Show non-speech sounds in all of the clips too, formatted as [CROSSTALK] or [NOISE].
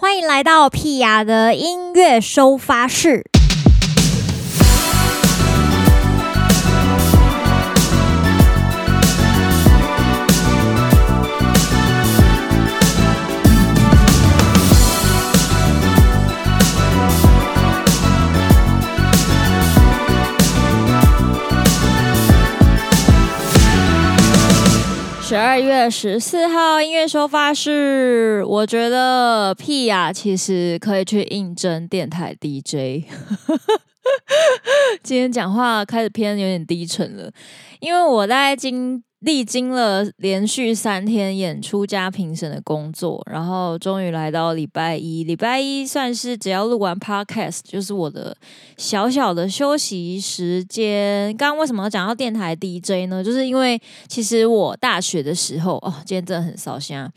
欢迎来到屁雅的音乐收发室。十二月十四号音乐收发室，我觉得屁啊其实可以去应征电台 DJ。[LAUGHS] 今天讲话开始偏有点低沉了，因为我在今。历经了连续三天演出加评审的工作，然后终于来到礼拜一。礼拜一算是只要录完 podcast，就是我的小小的休息时间。刚刚为什么讲到电台 DJ 呢？就是因为其实我大学的时候，哦，今天真的很扫兴。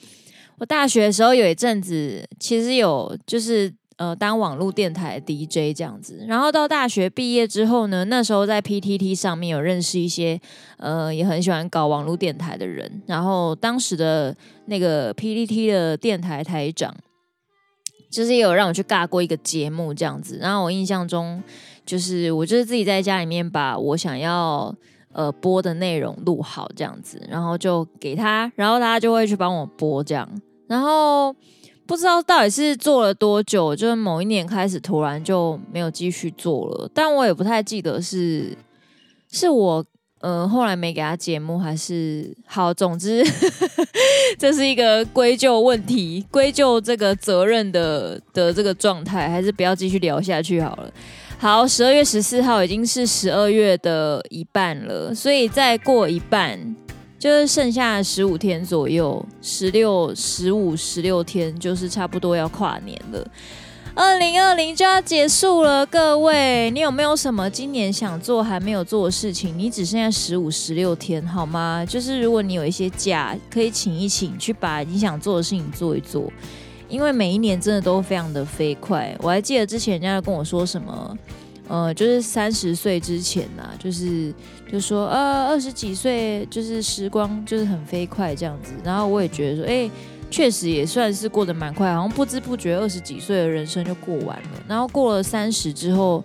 我大学的时候有一阵子，其实有就是。呃，当网络电台 DJ 这样子，然后到大学毕业之后呢，那时候在 PTT 上面有认识一些呃，也很喜欢搞网络电台的人。然后当时的那个 PTT 的电台台长，就是也有让我去尬过一个节目这样子。然后我印象中，就是我就是自己在家里面把我想要呃播的内容录好这样子，然后就给他，然后他就会去帮我播这样，然后。不知道到底是做了多久，就是某一年开始突然就没有继续做了，但我也不太记得是是我呃后来没给他节目还是好，总之 [LAUGHS] 这是一个归咎问题，归咎这个责任的的这个状态，还是不要继续聊下去好了。好，十二月十四号已经是十二月的一半了，所以再过一半。就是剩下十五天左右，十六、十五、十六天，就是差不多要跨年了。二零二零就要结束了，各位，你有没有什么今年想做还没有做的事情？你只剩下十五、十六天，好吗？就是如果你有一些假，可以请一请，去把你想做的事情做一做。因为每一年真的都非常的飞快。我还记得之前人家跟我说什么。呃，就是三十岁之前呐、啊，就是就说呃二十几岁，就是时光就是很飞快这样子。然后我也觉得说，哎、确实也算是过得蛮快，好像不知不觉二十几岁的人生就过完了。然后过了三十之后，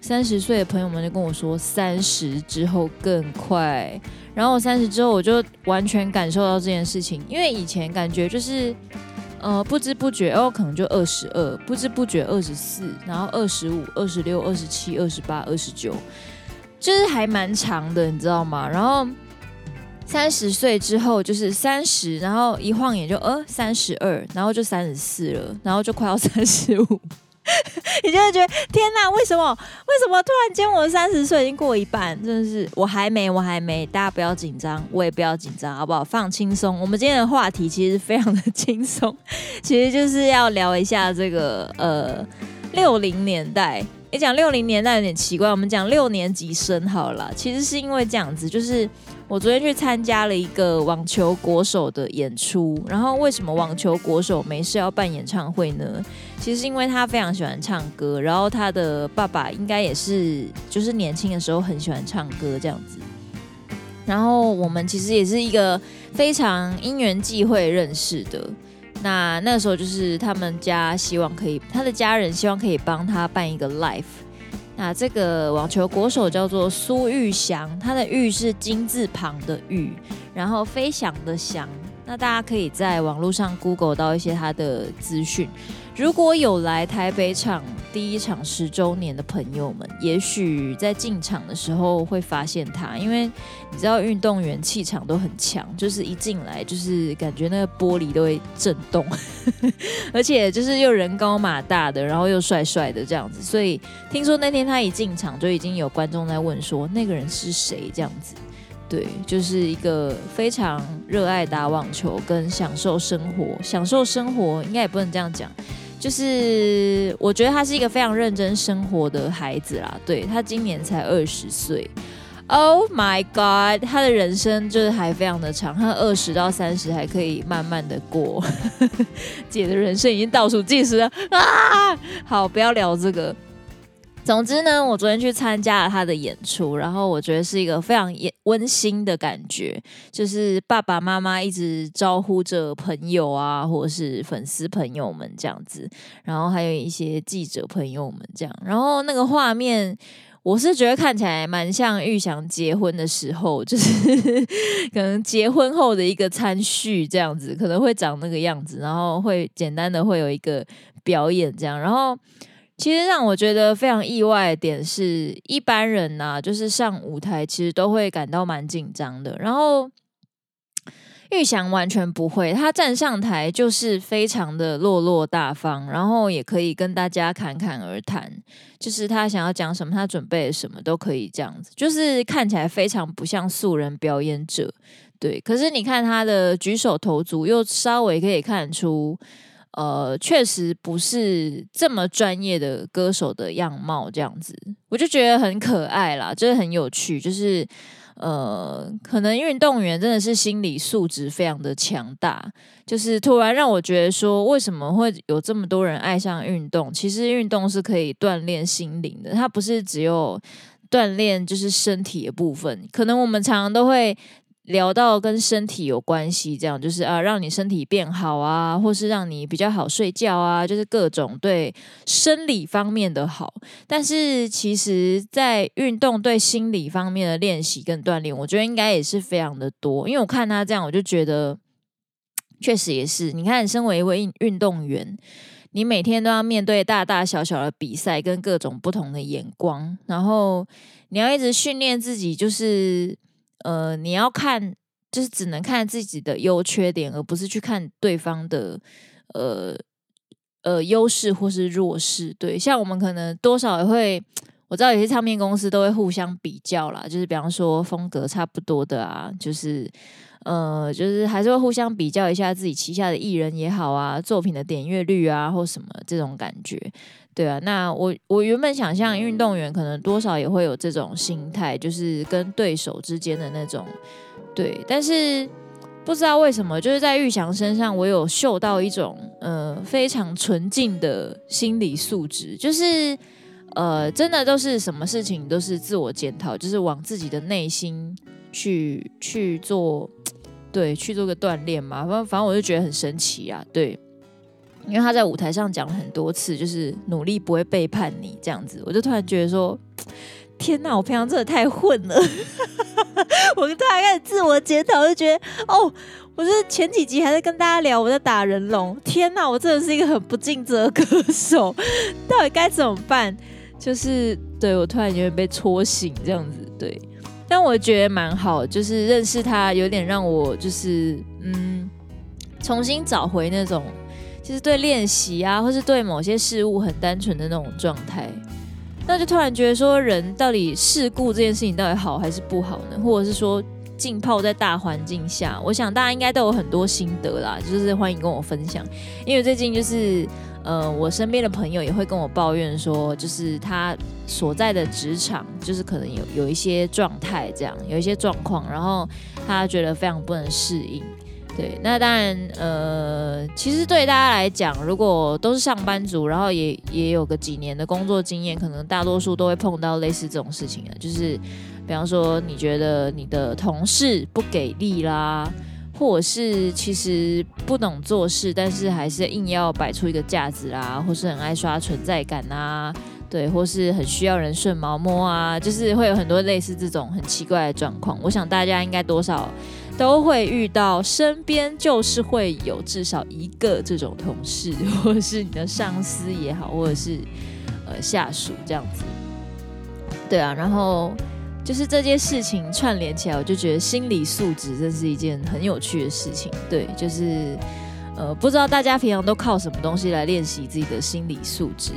三十岁的朋友们就跟我说，三十之后更快。然后我三十之后，我就完全感受到这件事情，因为以前感觉就是。呃，不知不觉哦，可能就二十二，不知不觉二十四，然后二十五、二十六、二十七、二十八、二十九，就是还蛮长的，你知道吗？然后三十岁之后就是三十，然后一晃眼就呃三十二，然后就三十四了，然后就快要三十五。[LAUGHS] 你就会觉得天哪，为什么？为什么突然间我三十岁已经过一半？真的是我还没，我还没。大家不要紧张，我也不要紧张，好不好？放轻松。我们今天的话题其实非常的轻松，其实就是要聊一下这个呃六零年代。你讲六零年代有点奇怪，我们讲六年级生好了。其实是因为这样子，就是。我昨天去参加了一个网球国手的演出，然后为什么网球国手没事要办演唱会呢？其实因为他非常喜欢唱歌，然后他的爸爸应该也是，就是年轻的时候很喜欢唱歌这样子。然后我们其实也是一个非常因缘际会认识的。那那时候就是他们家希望可以，他的家人希望可以帮他办一个 live。那这个网球国手叫做苏玉祥，他的玉是金字旁的玉，然后飞翔的翔。那大家可以在网络上 Google 到一些他的资讯。如果有来台北场第一场十周年的朋友们，也许在进场的时候会发现他，因为你知道运动员气场都很强，就是一进来就是感觉那个玻璃都会震动，[LAUGHS] 而且就是又人高马大的，然后又帅帅的这样子，所以听说那天他一进场就已经有观众在问说那个人是谁？这样子。对，就是一个非常热爱打网球跟享受生活，享受生活应该也不能这样讲，就是我觉得他是一个非常认真生活的孩子啦。对，他今年才二十岁，Oh my God，他的人生就是还非常的长，他二十到三十还可以慢慢的过，[LAUGHS] 姐的人生已经倒数计时了啊！好，不要聊这个。总之呢，我昨天去参加了他的演出，然后我觉得是一个非常温馨的感觉，就是爸爸妈妈一直招呼着朋友啊，或者是粉丝朋友们这样子，然后还有一些记者朋友们这样，然后那个画面，我是觉得看起来蛮像玉祥结婚的时候，就是 [LAUGHS] 可能结婚后的一个餐叙这样子，可能会长那个样子，然后会简单的会有一个表演这样，然后。其实让我觉得非常意外的点是，一般人呐、就是上舞台其实都会感到蛮紧张的。然后玉祥完全不会，他站上台就是非常的落落大方，然后也可以跟大家侃侃而谈，就是他想要讲什么，他准备什么都可以这样子，就是看起来非常不像素人表演者。对，可是你看他的举手投足，又稍微可以看出。呃，确实不是这么专业的歌手的样貌，这样子我就觉得很可爱啦，就是很有趣，就是呃，可能运动员真的是心理素质非常的强大，就是突然让我觉得说，为什么会有这么多人爱上运动？其实运动是可以锻炼心灵的，它不是只有锻炼就是身体的部分，可能我们常常都会。聊到跟身体有关系，这样就是啊，让你身体变好啊，或是让你比较好睡觉啊，就是各种对生理方面的好。但是其实，在运动对心理方面的练习跟锻炼，我觉得应该也是非常的多。因为我看他这样，我就觉得确实也是。你看，身为一位运动员，你每天都要面对大大小小的比赛跟各种不同的眼光，然后你要一直训练自己，就是。呃，你要看，就是只能看自己的优缺点，而不是去看对方的呃呃优势或是弱势。对，像我们可能多少也会，我知道有些唱片公司都会互相比较啦，就是比方说风格差不多的啊，就是呃，就是还是会互相比较一下自己旗下的艺人也好啊，作品的点阅率啊或什么这种感觉。对啊，那我我原本想象运动员可能多少也会有这种心态，就是跟对手之间的那种对，但是不知道为什么，就是在玉祥身上，我有嗅到一种呃非常纯净的心理素质，就是呃真的都是什么事情都是自我检讨，就是往自己的内心去去做，[TSK] 对，去做个锻炼嘛，反正反正我就觉得很神奇啊，对。因为他在舞台上讲了很多次，就是努力不会背叛你这样子，我就突然觉得说，[TSK] 天哪，我平常真的太混了。[LAUGHS] 我突然开始自我检讨，就觉得哦，我是前几集还在跟大家聊我在打人龙，天哪，我真的是一个很不尽责的歌手，[LAUGHS] 到底该怎么办？就是对，我突然有点被戳醒这样子，对，但我觉得蛮好，就是认识他有点让我就是嗯，重新找回那种。其实对练习啊，或是对某些事物很单纯的那种状态，那就突然觉得说，人到底世故这件事情到底好还是不好呢？或者是说浸泡在大环境下，我想大家应该都有很多心得啦，就是欢迎跟我分享。因为最近就是呃，我身边的朋友也会跟我抱怨说，就是他所在的职场就是可能有有一些状态这样，有一些状况，然后他觉得非常不能适应。对，那当然，呃，其实对大家来讲，如果都是上班族，然后也也有个几年的工作经验，可能大多数都会碰到类似这种事情的，就是，比方说，你觉得你的同事不给力啦，或者是其实不懂做事，但是还是硬要摆出一个架子啦，或是很爱刷存在感啊，对，或是很需要人顺毛摸啊，就是会有很多类似这种很奇怪的状况。我想大家应该多少。都会遇到，身边就是会有至少一个这种同事，或者是你的上司也好，或者是呃下属这样子。对啊，然后就是这件事情串联起来，我就觉得心理素质真是一件很有趣的事情。对，就是呃不知道大家平常都靠什么东西来练习自己的心理素质？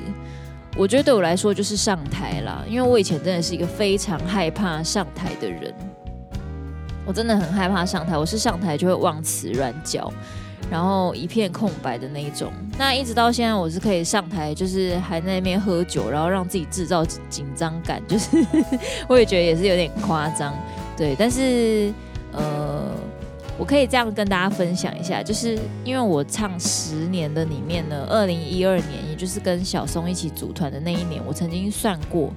我觉得对我来说就是上台啦，因为我以前真的是一个非常害怕上台的人。我真的很害怕上台，我是上台就会忘词乱叫，然后一片空白的那一种。那一直到现在，我是可以上台，就是还在那边喝酒，然后让自己制造紧张感，就是 [LAUGHS] 我也觉得也是有点夸张，对。但是呃，我可以这样跟大家分享一下，就是因为我唱十年的里面呢，二零一二年，也就是跟小松一起组团的那一年，我曾经算过，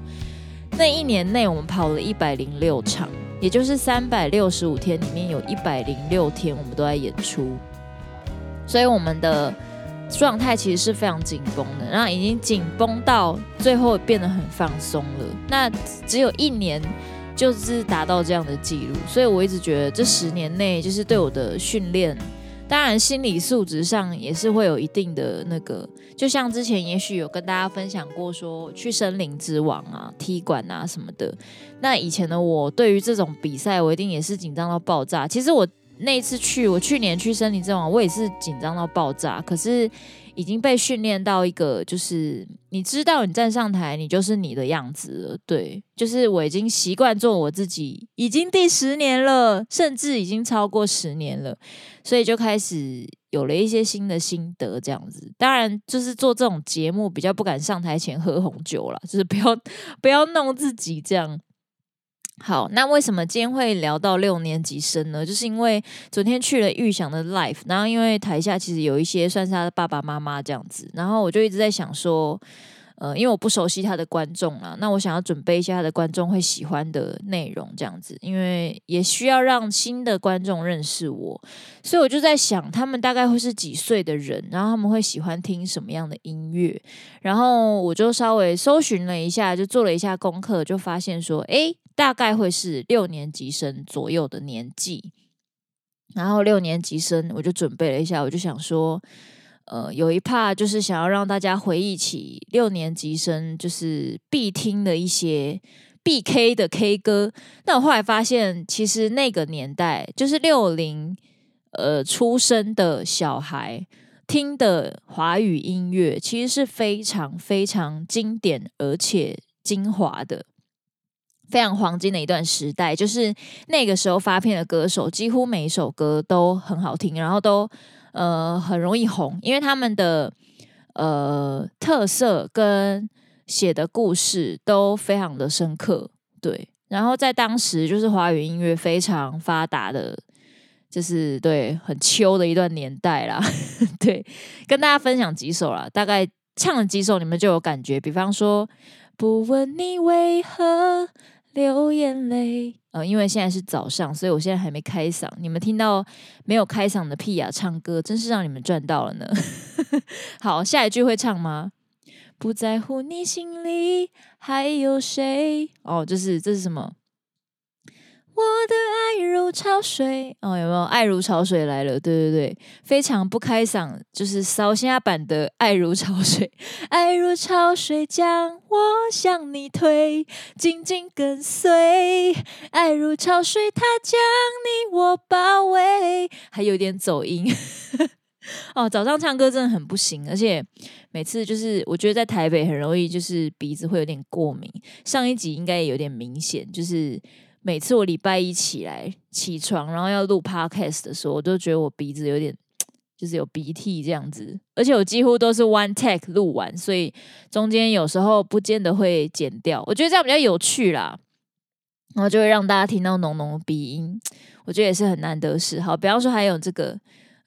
那一年内我们跑了一百零六场，也就是三百六十五天里面有一百零六天我们都在演出，所以我们的状态其实是非常紧绷的，然后已经紧绷到最后变得很放松了。那只有一年。就是达到这样的记录，所以我一直觉得这十年内就是对我的训练，当然心理素质上也是会有一定的那个。就像之前也许有跟大家分享过，说去森林之王啊、踢馆啊什么的。那以前的我对于这种比赛，我一定也是紧张到爆炸。其实我那一次去，我去年去森林之王，我也是紧张到爆炸。可是。已经被训练到一个，就是你知道，你站上台，你就是你的样子了。对，就是我已经习惯做我自己，已经第十年了，甚至已经超过十年了，所以就开始有了一些新的心得，这样子。当然，就是做这种节目比较不敢上台前喝红酒了，就是不要 [LAUGHS] 不要弄自己这样。好，那为什么今天会聊到六年级生呢？就是因为昨天去了玉想的 Life，然后因为台下其实有一些算是他的爸爸妈妈这样子，然后我就一直在想说，呃，因为我不熟悉他的观众啊，那我想要准备一下他的观众会喜欢的内容这样子，因为也需要让新的观众认识我，所以我就在想，他们大概会是几岁的人，然后他们会喜欢听什么样的音乐，然后我就稍微搜寻了一下，就做了一下功课，就发现说，诶。大概会是六年级生左右的年纪，然后六年级生我就准备了一下，我就想说，呃，有一 part 就是想要让大家回忆起六年级生就是必听的一些必 K 的 K 歌。那我后来发现，其实那个年代就是六零呃出生的小孩听的华语音乐，其实是非常非常经典而且精华的。非常黄金的一段时代，就是那个时候发片的歌手，几乎每一首歌都很好听，然后都呃很容易红，因为他们的呃特色跟写的故事都非常的深刻，对。然后在当时就是华语音乐非常发达的，就是对很秋的一段年代啦，[LAUGHS] 对。跟大家分享几首啦，大概唱了几首，你们就有感觉。比方说，不问你为何。流眼泪，呃，因为现在是早上，所以我现在还没开嗓。你们听到没有开嗓的屁呀唱歌，真是让你们赚到了呢。[LAUGHS] 好，下一句会唱吗？不在乎你心里还有谁？哦，这是这是什么？我的爱如潮水哦，有没有？爱如潮水来了，对对对，非常不开嗓，就是烧虾版的爱如潮水，[LAUGHS] 爱如潮水将我向你推，紧紧跟随，爱如潮水它将你我包围，还有点走音 [LAUGHS] 哦。早上唱歌真的很不行，而且每次就是我觉得在台北很容易就是鼻子会有点过敏，上一集应该也有点明显，就是。每次我礼拜一起来起床，然后要录 podcast 的时候，我都觉得我鼻子有点，就是有鼻涕这样子。而且我几乎都是 one take 录完，所以中间有时候不见得会剪掉。我觉得这样比较有趣啦，然后就会让大家听到浓浓的鼻音，我觉得也是很难得事。好，比方说还有这个，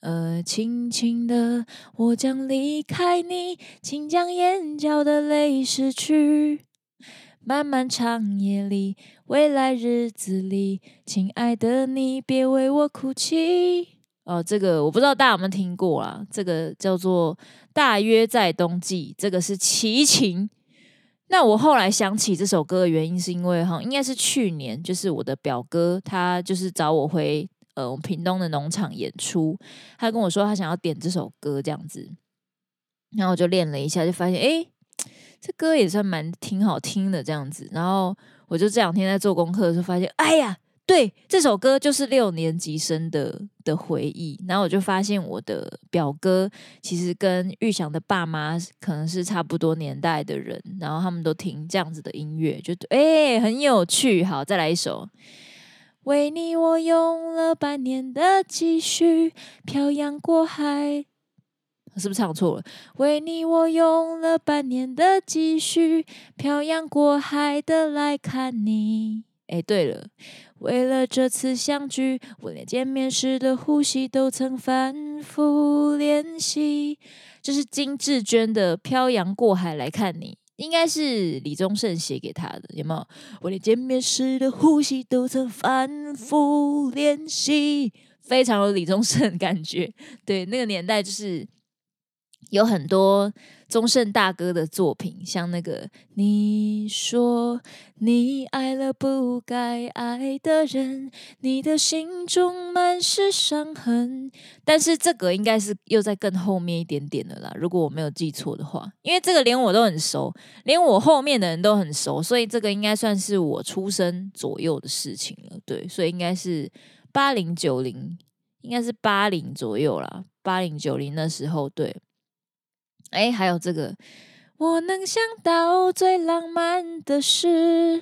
呃，轻轻的，我将离开你，请将眼角的泪拭去。漫漫长夜里，未来日子里，亲爱的你，别为我哭泣。哦，这个我不知道大家有没有听过啊。这个叫做《大约在冬季》，这个是齐秦。那我后来想起这首歌的原因，是因为哈，应该是去年，就是我的表哥，他就是找我回呃我们屏东的农场演出，他跟我说他想要点这首歌这样子，然后我就练了一下，就发现诶。这歌也算蛮挺好听的，这样子。然后我就这两天在做功课的时候发现，哎呀，对，这首歌就是六年级生的的回忆。然后我就发现我的表哥其实跟玉祥的爸妈可能是差不多年代的人，然后他们都听这样子的音乐，就哎很有趣。好，再来一首，为你我用了半年的积蓄，漂洋过海。是不是唱错了？为你，我用了半年的积蓄，漂洋过海的来看你。哎，对了，为了这次相聚，我连见面时的呼吸都曾反复练习。这是金智娟的《漂洋过海来看你》，应该是李宗盛写给他的，有没有？我连见面时的呼吸都曾反复练习，非常有李宗盛的感觉。对，那个年代就是。有很多宗盛大哥的作品，像那个你说你爱了不该爱的人，你的心中满是伤痕。但是这个应该是又在更后面一点点的啦，如果我没有记错的话，因为这个连我都很熟，连我后面的人都很熟，所以这个应该算是我出生左右的事情了。对，所以应该是八零九零，应该是八零左右啦，八零九零那时候，对。哎，还有这个，我能想到最浪漫的事，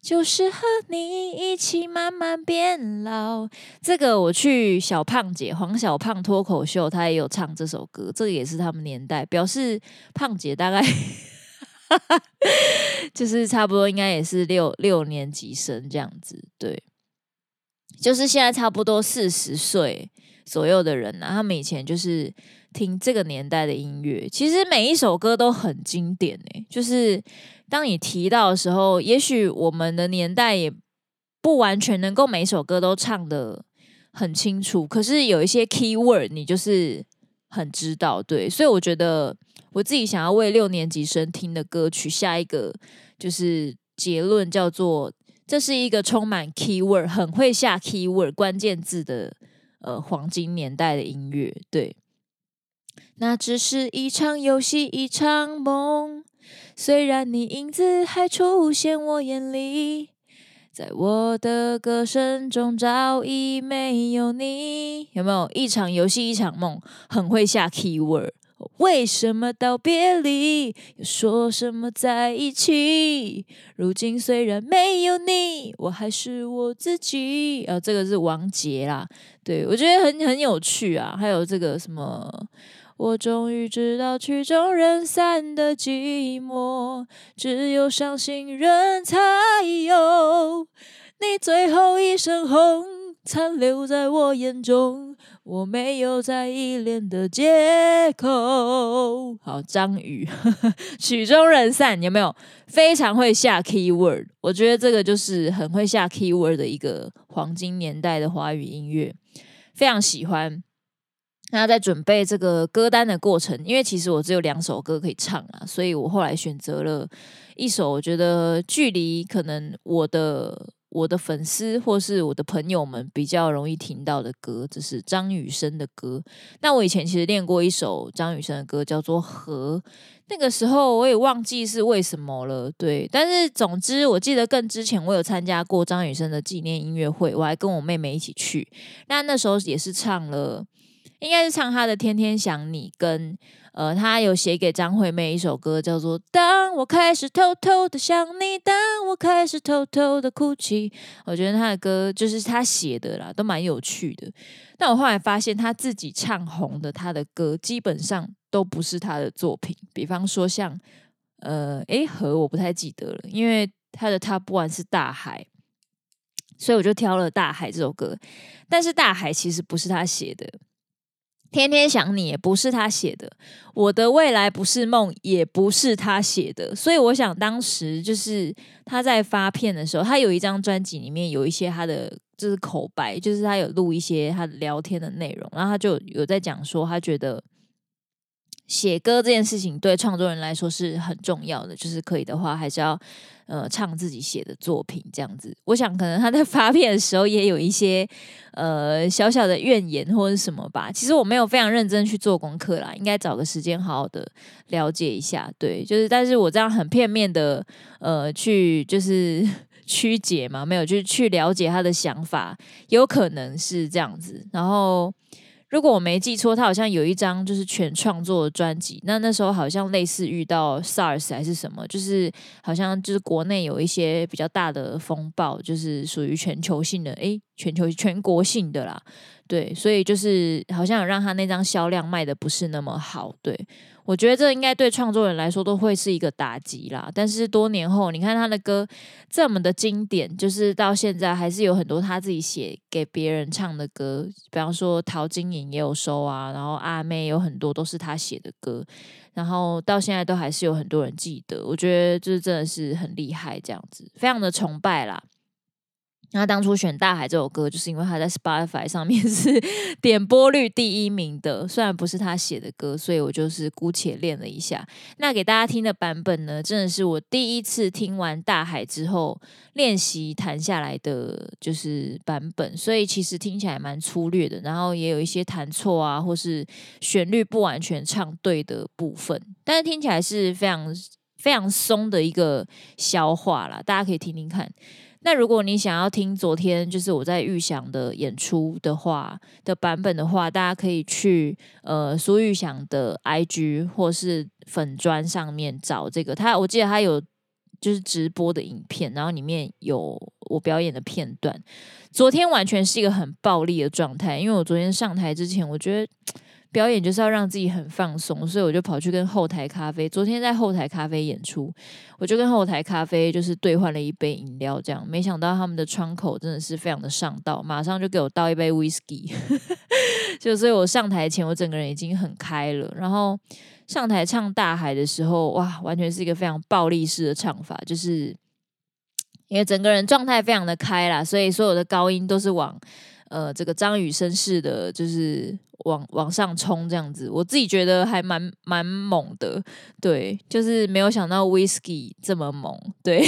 就是和你一起慢慢变老。这个我去小胖姐黄小胖脱口秀，他也有唱这首歌，这个也是他们年代，表示胖姐大概 [LAUGHS] 就是差不多应该也是六六年级生这样子，对，就是现在差不多四十岁左右的人啊，他们以前就是。听这个年代的音乐，其实每一首歌都很经典诶。就是当你提到的时候，也许我们的年代也不完全能够每一首歌都唱得很清楚，可是有一些 key word 你就是很知道，对。所以我觉得我自己想要为六年级生听的歌曲下一个就是结论，叫做这是一个充满 key word、很会下 key word 关键字的呃黄金年代的音乐，对。那只是一场游戏，一场梦。虽然你影子还出现我眼里，在我的歌声中早已没有你。有没有一场游戏，一场梦？很会下 keyword。为什么道别离，又说什么在一起？如今虽然没有你，我还是我自己。啊，这个是王杰啦。对，我觉得很很有趣啊。还有这个什么？我终于知道曲终人散的寂寞，只有伤心人才有。你最后一身红，残留在我眼中，我没有再依恋的借口。好，张宇，[LAUGHS] 曲终人散有没有？非常会下 keyword，我觉得这个就是很会下 keyword 的一个黄金年代的华语音乐，非常喜欢。那在准备这个歌单的过程，因为其实我只有两首歌可以唱啊，所以我后来选择了一首我觉得距离可能我的我的粉丝或是我的朋友们比较容易听到的歌，这是张雨生的歌。那我以前其实练过一首张雨生的歌，叫做《河》，那个时候我也忘记是为什么了，对。但是总之，我记得更之前我有参加过张雨生的纪念音乐会，我还跟我妹妹一起去。那那时候也是唱了。应该是唱他的《天天想你》，跟呃，他有写给张惠妹一首歌，叫做《当我开始偷偷的想你》，当我开始偷偷的哭泣。我觉得他的歌就是他写的啦，都蛮有趣的。但我后来发现，他自己唱红的他的歌，基本上都不是他的作品。比方说像呃，诶，和我不太记得了，因为他的他不管是大海，所以我就挑了大海这首歌。但是大海其实不是他写的。天天想你也不是他写的，我的未来不是梦也不是他写的，所以我想当时就是他在发片的时候，他有一张专辑里面有一些他的就是口白，就是他有录一些他聊天的内容，然后他就有在讲说他觉得。写歌这件事情对创作人来说是很重要的，就是可以的话，还是要呃唱自己写的作品这样子。我想可能他在发片的时候也有一些呃小小的怨言或者什么吧。其实我没有非常认真去做功课啦，应该找个时间好好的了解一下。对，就是但是我这样很片面的呃去就是 [LAUGHS] 曲解嘛，没有就是去了解他的想法，有可能是这样子，然后。如果我没记错，他好像有一张就是全创作的专辑。那那时候好像类似遇到 SARS 还是什么，就是好像就是国内有一些比较大的风暴，就是属于全球性的，诶，全球全国性的啦。对，所以就是好像有让他那张销量卖得不是那么好。对，我觉得这应该对创作人来说都会是一个打击啦。但是多年后，你看他的歌这么的经典，就是到现在还是有很多他自己写给别人唱的歌，比方说陶晶莹也有收啊，然后阿妹有很多都是他写的歌，然后到现在都还是有很多人记得。我觉得就是真的是很厉害，这样子非常的崇拜啦。他当初选《大海》这首歌，就是因为他在 Spotify 上面 [LAUGHS] 是点播率第一名的。虽然不是他写的歌，所以我就是姑且练了一下。那给大家听的版本呢，真的是我第一次听完《大海》之后练习弹下来的就是版本，所以其实听起来蛮粗略的，然后也有一些弹错啊，或是旋律不完全唱对的部分，但是听起来是非常非常松的一个消化啦。大家可以听听看。那如果你想要听昨天就是我在预想的演出的话的版本的话，大家可以去呃苏玉祥的 IG 或是粉砖上面找这个他，我记得他有就是直播的影片，然后里面有我表演的片段。昨天完全是一个很暴力的状态，因为我昨天上台之前，我觉得。表演就是要让自己很放松，所以我就跑去跟后台咖啡。昨天在后台咖啡演出，我就跟后台咖啡就是兑换了一杯饮料，这样没想到他们的窗口真的是非常的上道，马上就给我倒一杯 whisky。[LAUGHS] 就所以我上台前，我整个人已经很开了。然后上台唱《大海》的时候，哇，完全是一个非常暴力式的唱法，就是因为整个人状态非常的开啦，所以所有的高音都是往。呃，这个张雨生式的，就是往往上冲这样子，我自己觉得还蛮蛮猛的，对，就是没有想到 whisky 这么猛，对。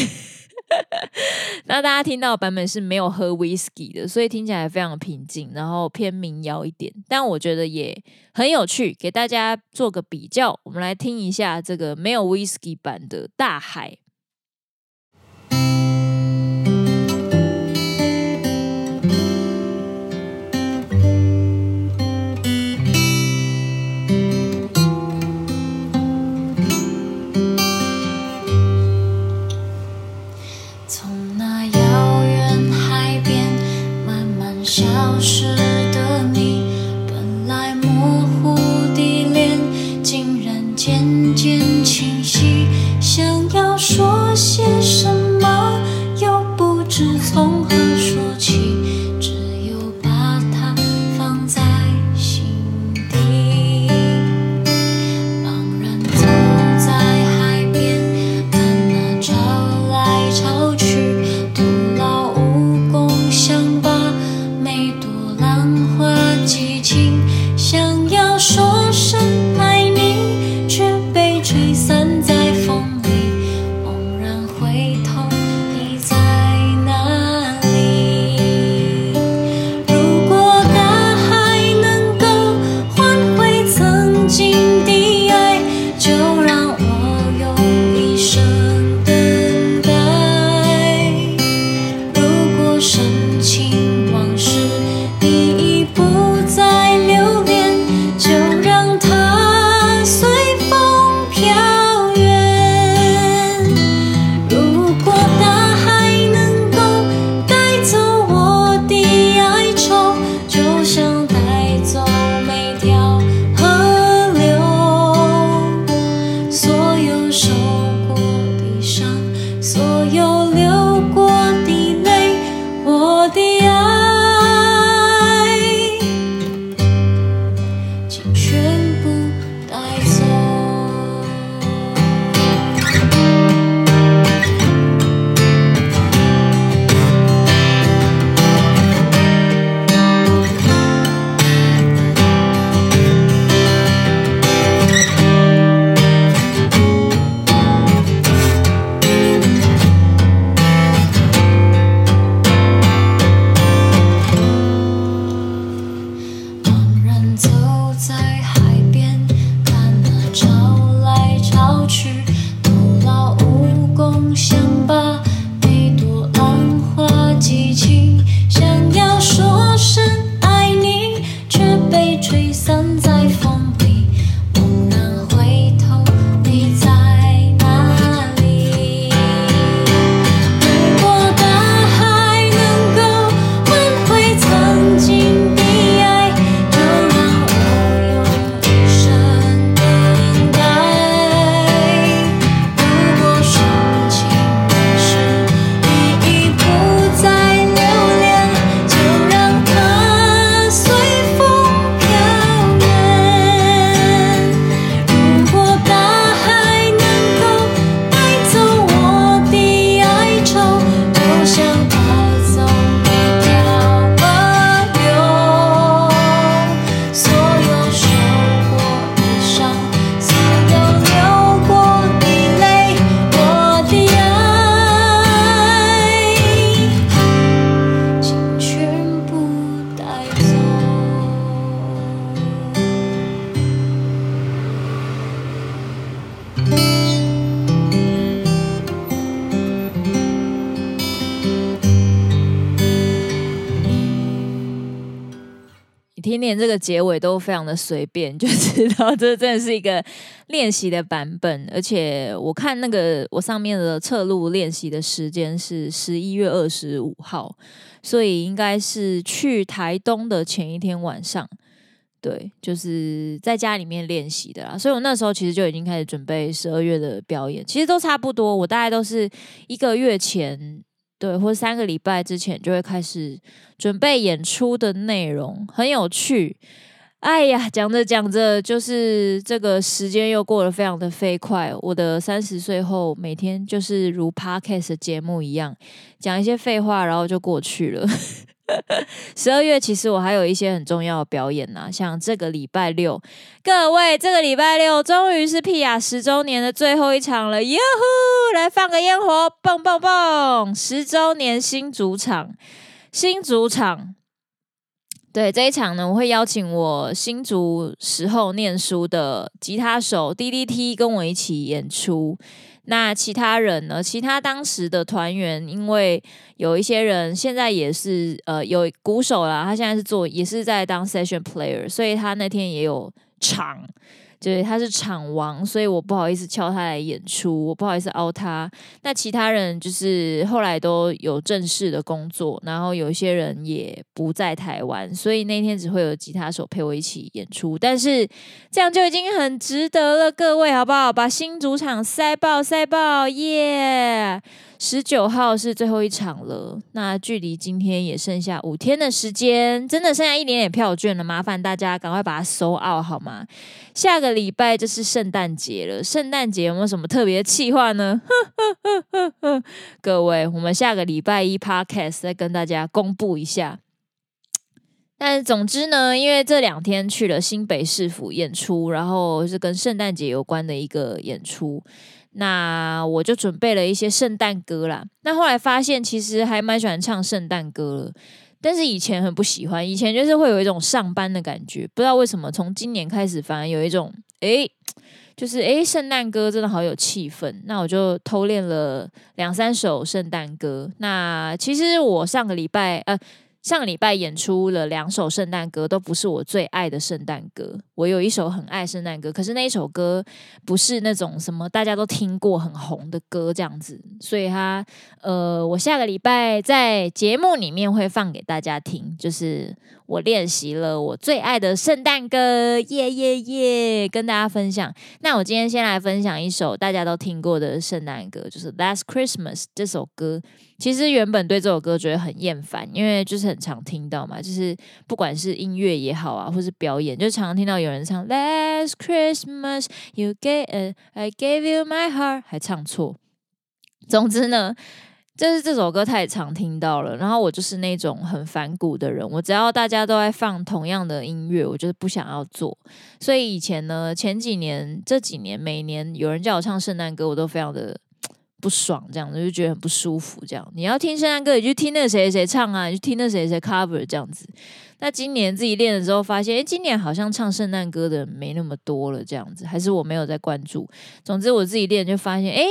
[LAUGHS] 那大家听到的版本是没有喝 whisky 的，所以听起来非常平静，然后偏民谣一点，但我觉得也很有趣，给大家做个比较，我们来听一下这个没有 whisky 版的大海。是结尾都非常的随便，[LAUGHS] 就知道这真的是一个练习的版本。而且我看那个我上面的侧录练习的时间是十一月二十五号，所以应该是去台东的前一天晚上。对，就是在家里面练习的啦，所以我那时候其实就已经开始准备十二月的表演，其实都差不多，我大概都是一个月前，对，或三个礼拜之前就会开始准备演出的内容，很有趣。哎呀，讲着讲着，就是这个时间又过得非常的飞快，我的三十岁后每天就是如 Podcast 节目一样，讲一些废话，然后就过去了。[LAUGHS] 十二月其实我还有一些很重要的表演呐，像这个礼拜六，各位这个礼拜六终于是屁雅十周年的最后一场了，哟呼，来放个烟火，蹦蹦蹦！十周年新主场，新主场，对这一场呢，我会邀请我新竹时候念书的吉他手 DDT 跟我一起演出。那其他人呢？其他当时的团员，因为有一些人现在也是呃有鼓手啦，他现在是做也是在当 session player，所以他那天也有场。对，他是场王，所以我不好意思敲他来演出，我不好意思凹他。那其他人就是后来都有正式的工作，然后有一些人也不在台湾，所以那天只会有吉他手陪我一起演出。但是这样就已经很值得了，各位好不好？把新主场塞爆塞爆，耶！十九号是最后一场了，那距离今天也剩下五天的时间，真的剩下一点点票券了，麻烦大家赶快把它收 out 好吗？下个礼拜就是圣诞节了，圣诞节有没有什么特别的企划呢？[LAUGHS] 各位，我们下个礼拜一 podcast 再跟大家公布一下。但是总之呢，因为这两天去了新北市府演出，然后是跟圣诞节有关的一个演出。那我就准备了一些圣诞歌啦。那后来发现，其实还蛮喜欢唱圣诞歌了，但是以前很不喜欢。以前就是会有一种上班的感觉，不知道为什么，从今年开始反而有一种，诶，就是诶，圣诞歌真的好有气氛。那我就偷练了两三首圣诞歌。那其实我上个礼拜，呃。上个礼拜演出了两首圣诞歌，都不是我最爱的圣诞歌。我有一首很爱圣诞歌，可是那一首歌不是那种什么大家都听过很红的歌这样子，所以他呃，我下个礼拜在节目里面会放给大家听，就是我练习了我最爱的圣诞歌，耶耶耶，跟大家分享。那我今天先来分享一首大家都听过的圣诞歌，就是《Last Christmas》这首歌。其实原本对这首歌觉得很厌烦，因为就是很常听到嘛，就是不管是音乐也好啊，或是表演，就常常听到有人唱 Last Christmas you gave、uh, I gave you my heart，还唱错。总之呢，就是这首歌太常听到了，然后我就是那种很反骨的人，我只要大家都在放同样的音乐，我就是不想要做。所以以前呢，前几年这几年，每年有人叫我唱圣诞歌，我都非常的。不爽，这样子就觉得很不舒服。这样你要听圣诞歌，你就听那谁谁唱啊，你就听那谁谁 cover 这样子。那今年自己练的时候，发现哎，今年好像唱圣诞歌的没那么多了，这样子还是我没有在关注。总之我自己练就发现，哎。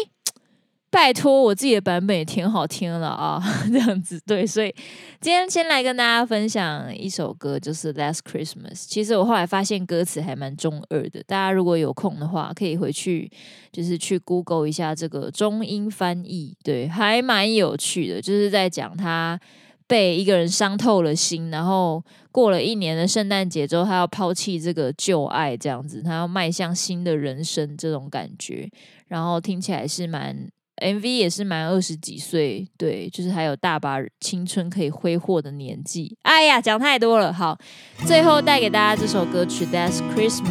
拜托，我自己的版本也挺好听了啊，[LAUGHS] 这样子对，所以今天先来跟大家分享一首歌，就是《Last Christmas》。其实我后来发现歌词还蛮中二的，大家如果有空的话，可以回去就是去 Google 一下这个中英翻译，对，还蛮有趣的，就是在讲他被一个人伤透了心，然后过了一年的圣诞节之后，他要抛弃这个旧爱，这样子，他要迈向新的人生这种感觉，然后听起来是蛮。MV 也是满二十几岁，对，就是还有大把青春可以挥霍的年纪。哎呀，讲太多了，好，最后带给大家这首歌曲《That's Christmas》。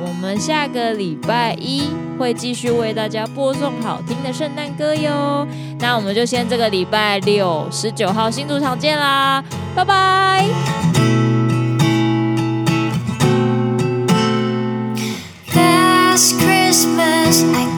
我们下个礼拜一会继续为大家播送好听的圣诞歌哟。那我们就先这个礼拜六十九号新主场见啦，拜拜。That's Christmas, I